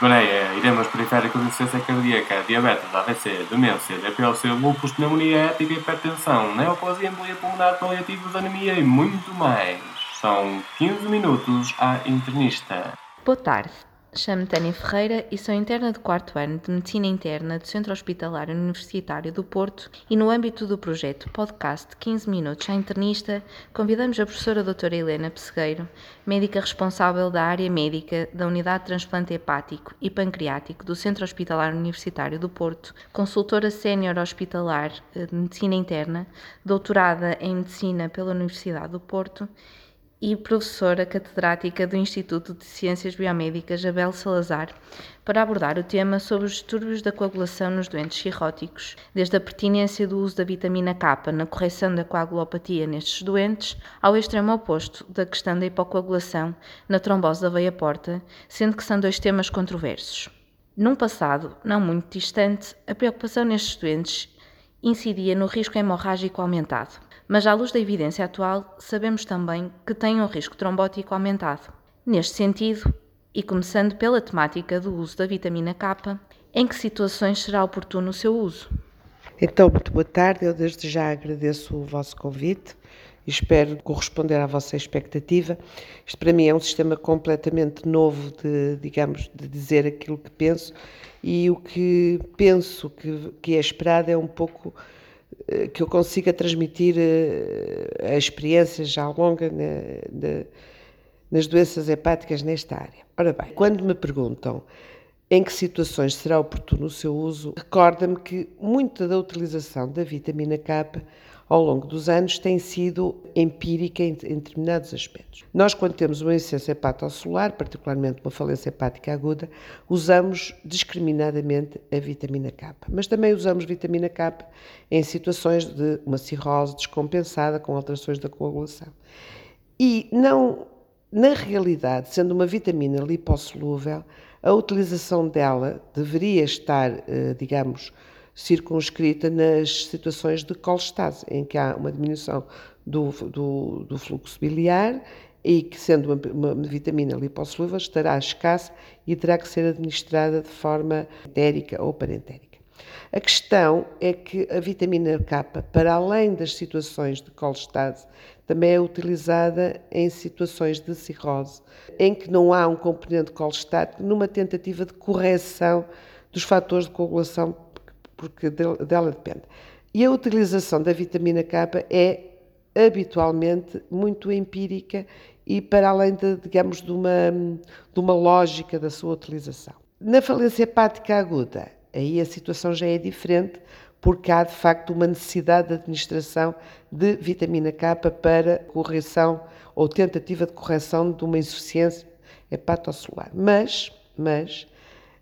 gonorreia, iremos periféricos, insuficiência cardíaca, diabetes, AVC, demência, DPLC, lúpus, pneumonia ética, hipertensão, neoplasia, embolia pulmonar, paliativos, anemia e muito mais. São 15 minutos à internista. Boa tarde. Chamo-me Tânia Ferreira e sou interna de quarto ano de Medicina Interna do Centro Hospitalar Universitário do Porto e no âmbito do projeto Podcast 15 Minutos à Internista, convidamos a professora doutora Helena Pessegueiro, médica responsável da área médica da Unidade de Transplante Hepático e Pancreático do Centro Hospitalar Universitário do Porto, consultora sénior hospitalar eh, de Medicina Interna, doutorada em Medicina pela Universidade do Porto e professora catedrática do Instituto de Ciências Biomédicas Abel Salazar, para abordar o tema sobre os distúrbios da coagulação nos doentes cirróticos, desde a pertinência do uso da vitamina K na correção da coagulopatia nestes doentes, ao extremo oposto da questão da hipocoagulação na trombose da veia porta, sendo que são dois temas controversos. Num passado não muito distante, a preocupação nestes doentes incidia no risco hemorrágico aumentado mas à luz da evidência atual, sabemos também que têm um risco trombótico aumentado. Neste sentido, e começando pela temática do uso da vitamina K, em que situações será oportuno o seu uso? Então, muito boa tarde. Eu desde já agradeço o vosso convite e espero corresponder à vossa expectativa. Isto para mim é um sistema completamente novo de, digamos, de dizer aquilo que penso e o que penso que, que é esperado é um pouco que eu consiga transmitir eh, a experiência já longa nas doenças hepáticas nesta área. Ora bem, quando me perguntam em que situações será oportuno o seu uso, recorda-me que muita da utilização da vitamina K ao longo dos anos tem sido empírica em, em determinados aspectos. Nós, quando temos uma insuficiência hepatocelular, particularmente uma falência hepática aguda, usamos discriminadamente a vitamina K. Mas também usamos vitamina K em situações de uma cirrose descompensada com alterações da coagulação. E não, na realidade, sendo uma vitamina lipossolúvel, a utilização dela deveria estar, eh, digamos, circunscrita nas situações de colestase, em que há uma diminuição do, do, do fluxo biliar e que, sendo uma, uma vitamina lipossolúvel, estará escassa e terá que ser administrada de forma entérica ou parentérica. A questão é que a vitamina K, para além das situações de colestase, também é utilizada em situações de cirrose, em que não há um componente colestático, numa tentativa de correção dos fatores de coagulação porque dela depende. E a utilização da vitamina K é habitualmente muito empírica e para além de, digamos, de uma, de uma lógica da sua utilização. Na falência hepática aguda, aí a situação já é diferente, porque há de facto uma necessidade de administração de vitamina K para correção ou tentativa de correção de uma insuficiência hepatocelular. Mas, mas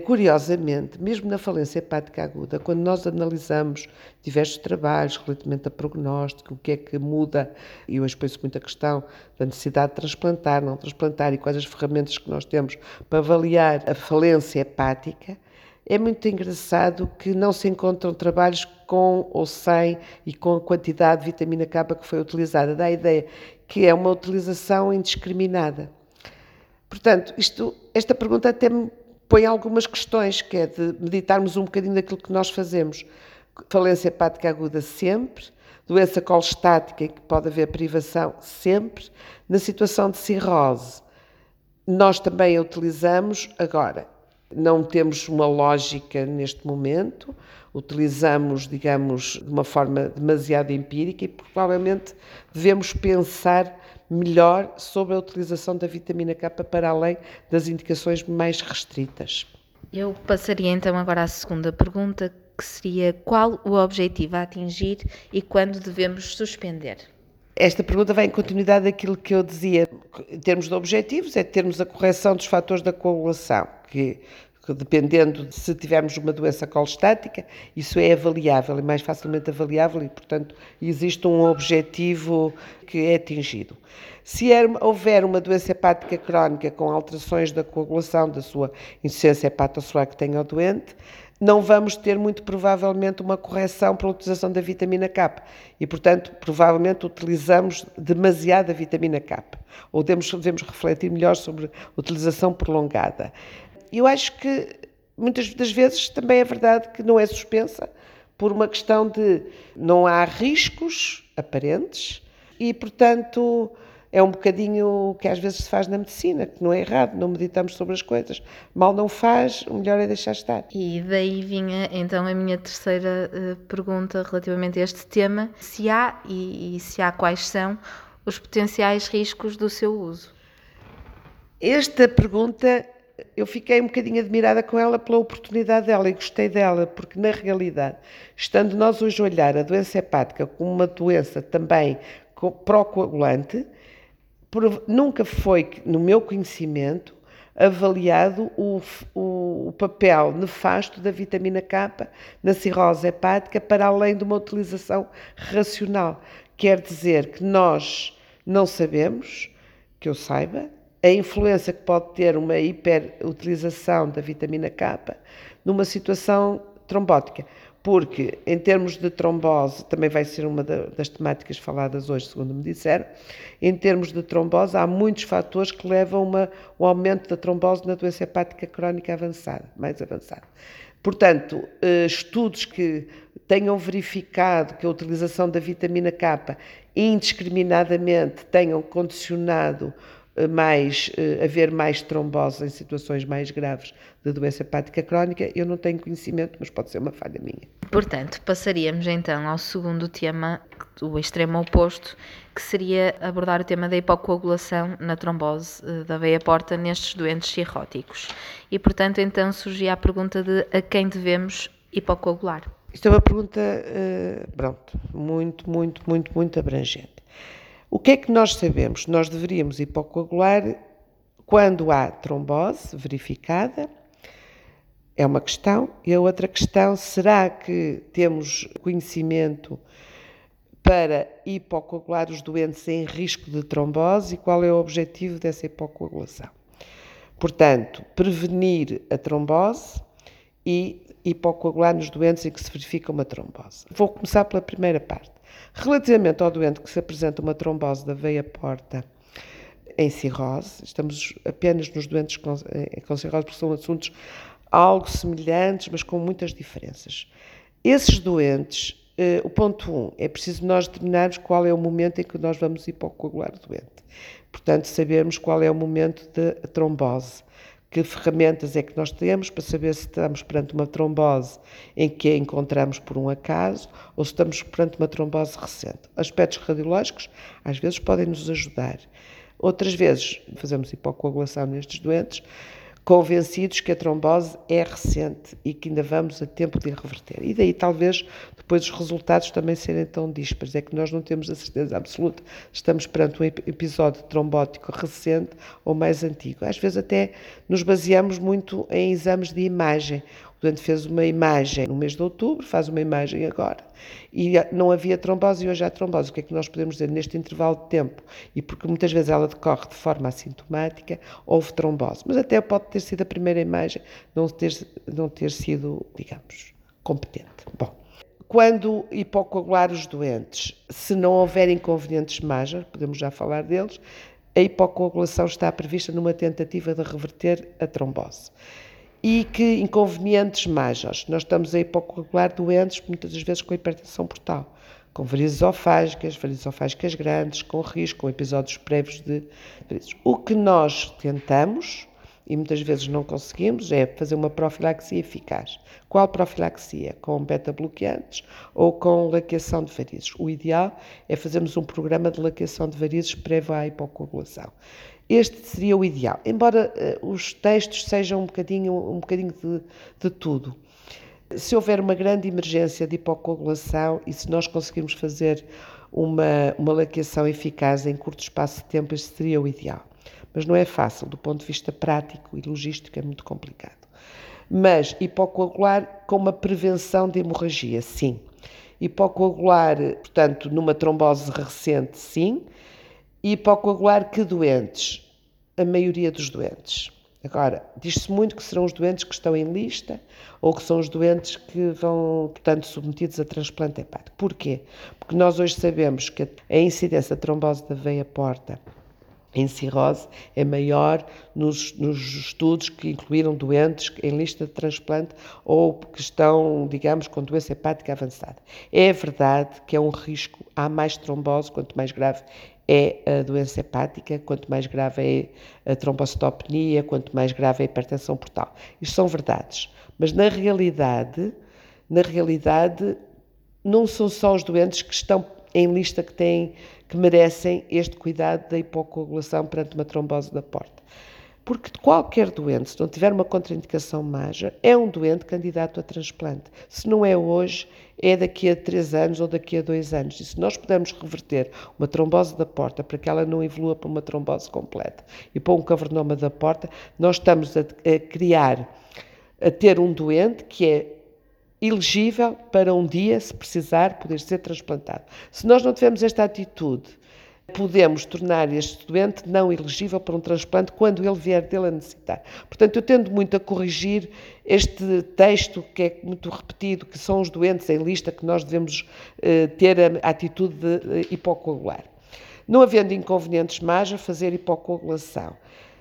Curiosamente, mesmo na falência hepática aguda, quando nós analisamos diversos trabalhos relativamente a prognóstico, o que é que muda, e hoje penso muito a questão da necessidade de transplantar, não transplantar e quais as ferramentas que nós temos para avaliar a falência hepática, é muito engraçado que não se encontram trabalhos com ou sem e com a quantidade de vitamina K que foi utilizada. Dá a ideia que é uma utilização indiscriminada. Portanto, isto, esta pergunta até me põe algumas questões, que é de meditarmos um bocadinho daquilo que nós fazemos. Falência hepática aguda sempre, doença colestática em que pode haver privação sempre, na situação de cirrose. Nós também a utilizamos agora. Não temos uma lógica neste momento, utilizamos, digamos, de uma forma demasiado empírica e provavelmente devemos pensar melhor sobre a utilização da vitamina K para além das indicações mais restritas. Eu passaria então agora à segunda pergunta, que seria qual o objetivo a atingir e quando devemos suspender? Esta pergunta vai em continuidade daquilo que eu dizia. Em termos de objetivos, é termos a correção dos fatores da coagulação, que dependendo de se tivermos uma doença colestática, isso é avaliável, é mais facilmente avaliável e, portanto, existe um objetivo que é atingido. Se é, houver uma doença hepática crónica com alterações da coagulação, da sua insuficiência hepatocelular que tenha o doente, não vamos ter muito provavelmente uma correção pela utilização da vitamina K. E, portanto, provavelmente utilizamos demasiada vitamina K. Ou devemos, devemos refletir melhor sobre a utilização prolongada. Eu acho que muitas das vezes também é verdade que não é suspensa por uma questão de não há riscos aparentes e, portanto, é um bocadinho o que às vezes se faz na medicina, que não é errado, não meditamos sobre as coisas. Mal não faz, o melhor é deixar estar. E daí vinha então a minha terceira uh, pergunta relativamente a este tema: se há e, e se há quais são os potenciais riscos do seu uso? Esta pergunta eu fiquei um bocadinho admirada com ela pela oportunidade dela e gostei dela, porque na realidade, estando nós hoje a olhar a doença hepática como uma doença também procoagulante, nunca foi, no meu conhecimento, avaliado o, o, o, papel nefasto da vitamina K na cirrose hepática para além de uma utilização racional. Quer dizer que nós não sabemos, que eu saiba, a influência que pode ter uma hiperutilização da vitamina K numa situação trombótica. Porque, em termos de trombose, também vai ser uma das temáticas faladas hoje, segundo me disseram, em termos de trombose, há muitos fatores que levam a um aumento da trombose na doença hepática crónica avançada, mais avançada. Portanto, eh, estudos que tenham verificado que a utilização da vitamina K indiscriminadamente tenham condicionado mais, uh, haver mais trombose em situações mais graves de doença hepática crónica, eu não tenho conhecimento, mas pode ser uma falha minha. Portanto, passaríamos então ao segundo tema, o extremo oposto, que seria abordar o tema da hipocoagulação na trombose uh, da veia porta nestes doentes cirróticos. E, portanto, então surgia a pergunta de a quem devemos hipocoagular? Isto é uma pergunta, pronto, muito, muito, muito, muito abrangente. O que é que nós sabemos? Nós deveríamos hipocoagular quando há trombose verificada, é uma questão. E a outra questão, será que temos conhecimento para hipocoagular os doentes em risco de trombose e qual é o objetivo dessa hipocoagulação? Portanto, prevenir a trombose e hipocoagular nos doentes em que se verifica uma trombose. Vou começar pela primeira parte. Relativamente ao doente que se apresenta uma trombose da veia porta em cirrose, estamos apenas nos doentes com, eh, com cirrose, porque são assuntos algo semelhantes, mas com muitas diferenças. Esses doentes, eh, o ponto 1, um, é preciso nós determinarmos qual é o momento em que nós vamos hipocoagular o doente. Portanto, sabermos qual é o momento de trombose que ferramentas é que nós temos para saber se estamos perante uma trombose em que a encontramos por um acaso ou se estamos perante uma trombose recente. Aspectos radiológicos às vezes podem nos ajudar. Outras vezes fazemos hipocoagulação nestes doentes convencidos que a trombose é recente e que ainda vamos a tempo de reverter. E daí talvez depois os resultados também serem tão díspares, é que nós não temos a certeza absoluta estamos perante um episódio trombótico recente ou mais antigo. Às vezes até nos baseamos muito em exames de imagem. Doente fez uma imagem no mês de outubro, faz uma imagem agora. E não havia trombose e hoje há trombose. O que é que nós podemos dizer neste intervalo de tempo? E porque muitas vezes ela decorre de forma assintomática, houve trombose. Mas até pode ter sido a primeira imagem, não ter, não ter sido, digamos, competente. Bom, quando hipocoagular os doentes, se não houver inconvenientes major, podemos já falar deles, a hipocoagulação está prevista numa tentativa de reverter a trombose e que inconvenientes majores. Nós estamos a hipocoagular doentes, muitas das vezes com hipertensão portal, com varizes esofágicas, varizes esofágicas grandes, com risco, com episódios prévios de varizes. O que nós tentamos, e muitas vezes não conseguimos, é fazer uma profilaxia eficaz. Qual profilaxia? Com beta-bloqueantes ou com laqueação de varizes? O ideal é fazermos um programa de laqueação de varizes prévio à hipocoagulação. Este seria o ideal, embora uh, os textos sejam um bocadinho, um bocadinho de, de tudo. Se houver uma grande emergência de hipocoagulação e se nós conseguirmos fazer uma, uma laqueação eficaz em curto espaço de tempo, este seria o ideal. Mas não é fácil, do ponto de vista prático e logístico, é muito complicado. Mas hipocoagular com uma prevenção de hemorragia, sim. Hipocoagular, portanto, numa trombose recente, sim e hipocoagular que doentes? A maioria dos doentes. Agora, diz-se muito que serão os doentes que estão em lista ou que são os doentes que vão, portanto, submetidos a transplante hepático. Porquê? Porque nós hoje sabemos que a incidência de trombose da veia porta em cirrose é maior nos, nos, estudos que incluíram doentes em lista de transplante ou que estão, digamos, com doença hepática avançada. É verdade que é um risco, há mais trombose, quanto mais grave é a doença hepática, quanto mais grave é a trombocitopenia, quanto mais grave é a hipertensão portal. Isto são verdades. Mas na realidade, na realidade, não são só os doentes que estão em lista que têm que merecem este cuidado da hipocoagulação perante uma trombose da porta. Porque qualquer doente, se não tiver uma contraindicação major, é um doente candidato a transplante. Se não é hoje, é daqui a três anos ou daqui a dois anos. E se nós pudermos reverter uma trombose da porta para que ela não evolua para uma trombose completa e para um cavernoma da porta, nós estamos a, a criar, a ter um doente que é elegível para um dia, se precisar, poder ser transplantado. Se nós não tivermos esta atitude, podemos tornar este doente não elegível para um transplante quando ele vier dele a necessitar. Portanto, eu tendo muito a corrigir este texto que é muito repetido, que são os doentes em lista que nós devemos eh, ter a atitude de hipocoagular. Não havendo inconvenientes mais a fazer hipocoagulação.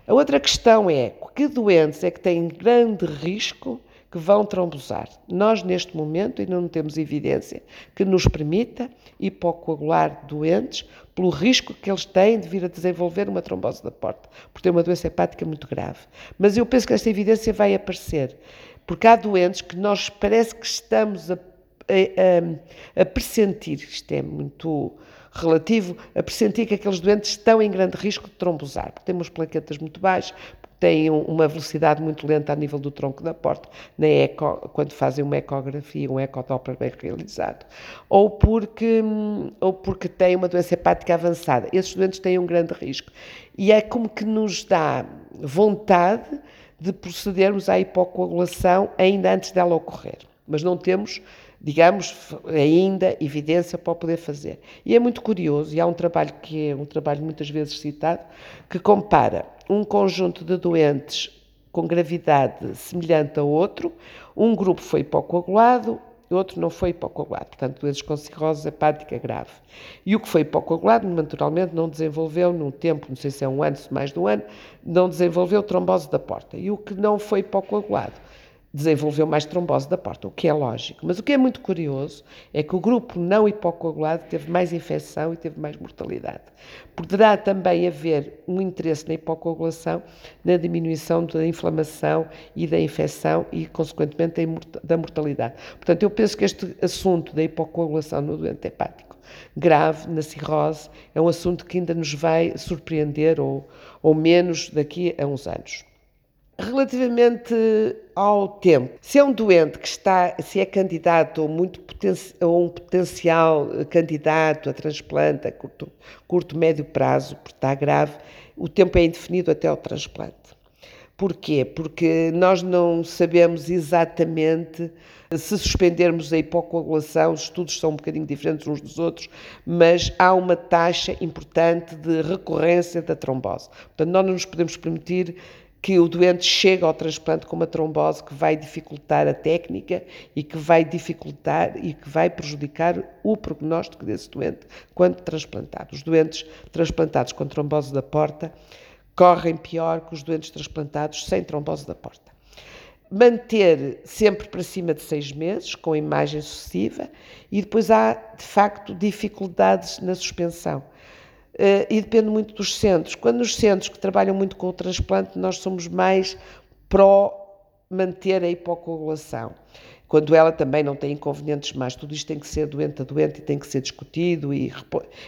A outra questão é que doentes é que têm grande risco que vão trombosar. Nós, neste momento, ainda não temos evidência que nos permita hipocoagular doentes pelo risco que eles têm de vir a desenvolver uma trombose da porta, por ter uma doença hepática muito grave. Mas eu penso que esta evidência vai aparecer, porque há doentes que nós parece que estamos a, a, a, a pressentir, isto é muito relativo, a pressentir que aqueles doentes estão em grande risco de trombosar, porque temos plaquetas muito baixas, têm uma velocidade muito lenta a nível do tronco da porta, na eco, quando fazem uma ecografia, um ecodoppler bem realizado, ou porque, ou porque têm uma doença hepática avançada. Esses doentes têm um grande risco. E é como que nos dá vontade de procedermos à hipocoagulação ainda antes dela ocorrer. Mas não temos digamos, ainda evidência para poder fazer. E é muito curioso, e há um trabalho que é um trabalho muitas vezes citado, que compara um conjunto de doentes com gravidade semelhante a outro, um grupo foi hipocoagulado, outro não foi hipocoagulado, portanto, doentes com cirrose hepática grave. E o que foi hipocoagulado, naturalmente, não desenvolveu, num tempo, não sei se é um ano, se mais de um ano, não desenvolveu trombose da porta. E o que não foi hipocoagulado desenvolveu mais trombose da porta, o que é lógico. Mas o que é muito curioso é que o grupo não hipocoagulado teve mais infecção e teve mais mortalidade. Poderá também haver um interesse na hipocoagulação na diminuição da inflamação e da infecção e, consequentemente, da mortalidade. Portanto, eu penso que este assunto da hipocoagulação no doente hepático grave, na cirrose, é um assunto que ainda nos vai surpreender ou, ou menos daqui a uns anos. Relativamente ao tempo, se é um doente que está, se é candidato ou, muito ou um potencial candidato a transplante a curto, curto, médio prazo, porque está grave, o tempo é indefinido até ao transplante. Porquê? Porque nós não sabemos exatamente se suspendermos a hipocoagulação, os estudos são um bocadinho diferentes uns dos outros, mas há uma taxa importante de recorrência da trombose. Portanto, nós não nos podemos permitir que o doente chega ao transplante com uma trombose que vai dificultar a técnica e que vai dificultar e que vai prejudicar o prognóstico desse doente quando transplantado. Os doentes transplantados com trombose da porta correm pior que os doentes transplantados sem trombose da porta. Manter sempre para cima de seis meses, com imagem sucessiva, e depois há, de facto, dificuldades na suspensão e depende muito dos centros. Quando os centros que trabalham muito com o transplante, nós somos mais pró manter a hipocoagulação. Quando ela também não tem inconvenientes mais, tudo isto tem que ser doente a doente e tem que ser discutido e,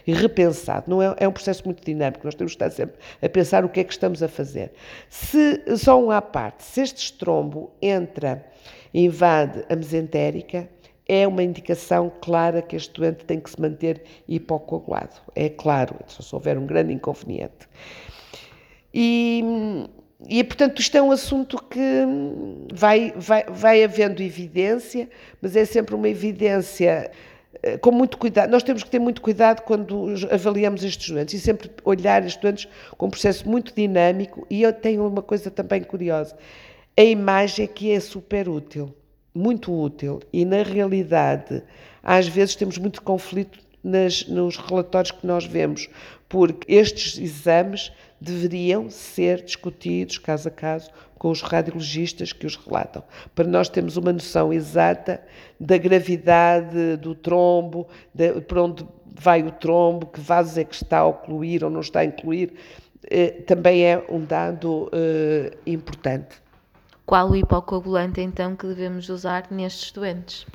e repensado. Não é, é, um processo muito dinâmico, nós temos que estar sempre a pensar o que é que estamos a fazer. Se, só um à parte, se este estrombo entra invade a mesentérica, é uma indicação clara que este doente tem que se manter hipocoagulado. É claro, só se houver um grande inconveniente. E, e portanto, isto é um assunto que vai, vai, vai havendo evidência, mas é sempre uma evidência eh, com muito cuidado. Nós temos que ter muito cuidado quando avaliamos estes doentes e sempre olhar estes doentes com um processo muito dinâmico. E eu tenho uma coisa também curiosa: a imagem que é super útil muito útil e, na realidade, às vezes temos muito conflito nas, nos relatórios que nós vemos, porque estes exames deveriam ser discutidos caso a caso com os radiologistas que os relatam, para nós termos uma noção exata da gravidade do trombo, de, para onde vai o trombo, que vasos é que está a ocluir ou não está a incluir, eh, também é um dado eh, importante. Qual o hipocoagulante então que devemos usar nestes doentes?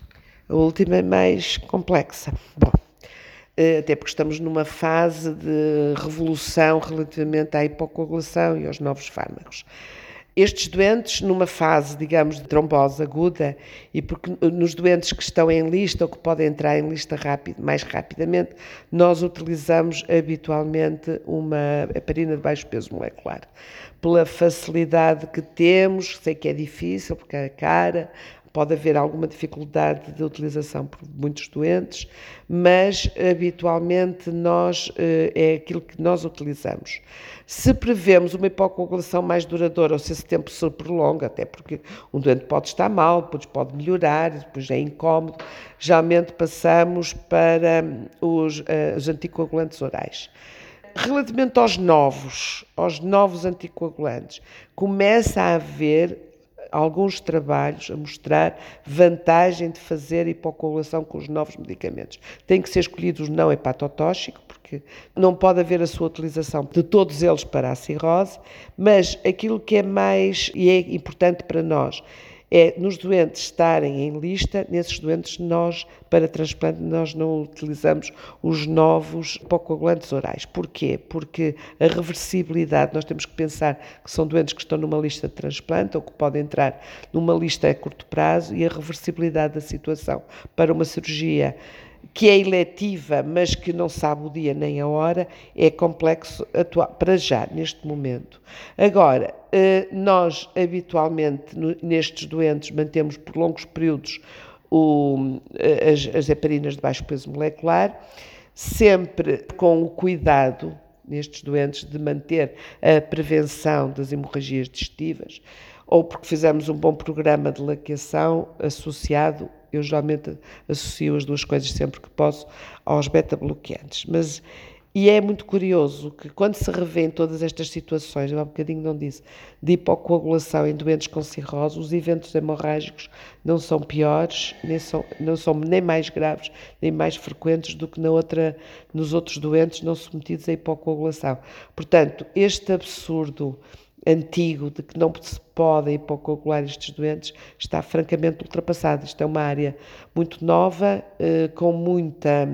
A última é mais complexa. Bom, eh, até porque estamos numa fase de revolução relativamente à hipocoagulação e aos novos fármacos. Estes doentes, numa fase, digamos, de trombose aguda, e porque nos doentes que estão em lista ou que podem entrar em lista rápido, mais rapidamente, nós utilizamos habitualmente uma heparina de baixo peso molecular. Pela facilidade que temos, sei que é difícil, porque é cara, pode haver alguma dificuldade de utilização por muitos doentes, mas habitualmente nós eh, é aquilo que nós utilizamos. Se prevemos uma hipocoagulação mais duradoura, ou se esse tempo se prolonga, até porque um doente pode estar mal, depois pode melhorar, depois é incómodo, geralmente passamos para os, uh, os anticoagulantes orais. Relativamente aos novos, aos novos anticoagulantes, começa a haver alguns trabalhos a mostrar vantagem de fazer hipocoagulação com os novos medicamentos. Tem que ser escolhido o não hepatotóxico, porque não pode haver a sua utilização de todos eles para a cirrose, mas aquilo que é mais e é importante para nós é nos doentes estarem em lista, nesses doentes nós, para transplante, nós não utilizamos os novos hipocoagulantes orais. Porquê? Porque a reversibilidade, nós temos que pensar que são doentes que estão numa lista de transplante ou que podem entrar numa lista a curto prazo e a reversibilidade da situação para uma cirurgia que é eletiva, mas que não sabe o dia nem a hora, é complexo para já, neste momento. Agora, eh, nós habitualmente nestes doentes mantemos por longos períodos o, as, as heparinas de baixo peso molecular, sempre com o cuidado nestes doentes de manter a prevenção das hemorragias digestivas, ou porque fizemos um bom programa de laqueação associado eu geralmente associo as duas coisas sempre que posso aos beta-bloqueantes. Mas e é muito curioso que quando se revêem todas estas situações, eu há um bocadinho não disse, de hipocoagulação em doentes com cirrose, os eventos hemorrágicos não são piores, nem são, não são nem mais graves, nem mais frequentes do que na outra, nos outros doentes não submetidos à hipocoagulação. Portanto, este absurdo antigo de que não se podem hipocoagular estes doentes está francamente ultrapassado. Isto é uma área muito nova, eh, com muita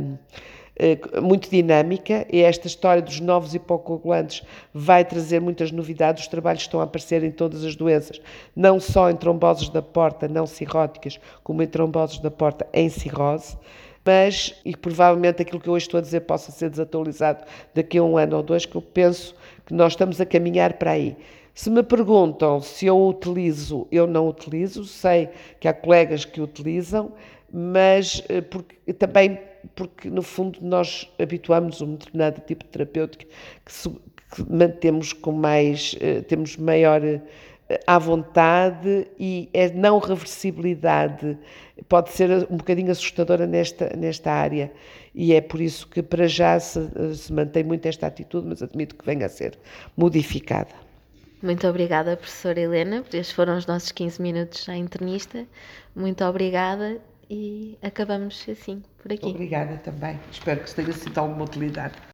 eh, muito dinâmica e esta história dos novos hipocoagulantes vai trazer muitas novidades. Os trabalhos estão a aparecer em todas as doenças, não só em tromboses da porta não cirróticas, como em tromboses da porta em cirrose mas, e provavelmente aquilo que eu hoje estou a dizer possa ser desatualizado daqui a um ano ou dois, que eu penso que nós estamos a caminhar para aí. Se me perguntam se eu utilizo, eu não utilizo, sei que há colegas que utilizam, mas eh, porque, também porque, no fundo, nós habituamos um determinado tipo de terapêutica que, se, que mantemos com mais, eh, temos maior eh, à vontade e a não reversibilidade pode ser um bocadinho assustadora nesta, nesta área e é por isso que para já se, se mantém muito esta atitude, mas admito que venha a ser modificada. Muito obrigada, professora Helena. Estes foram os nossos 15 minutos à internista. Muito obrigada e acabamos assim por aqui. Obrigada também. Espero que tenha sido alguma utilidade.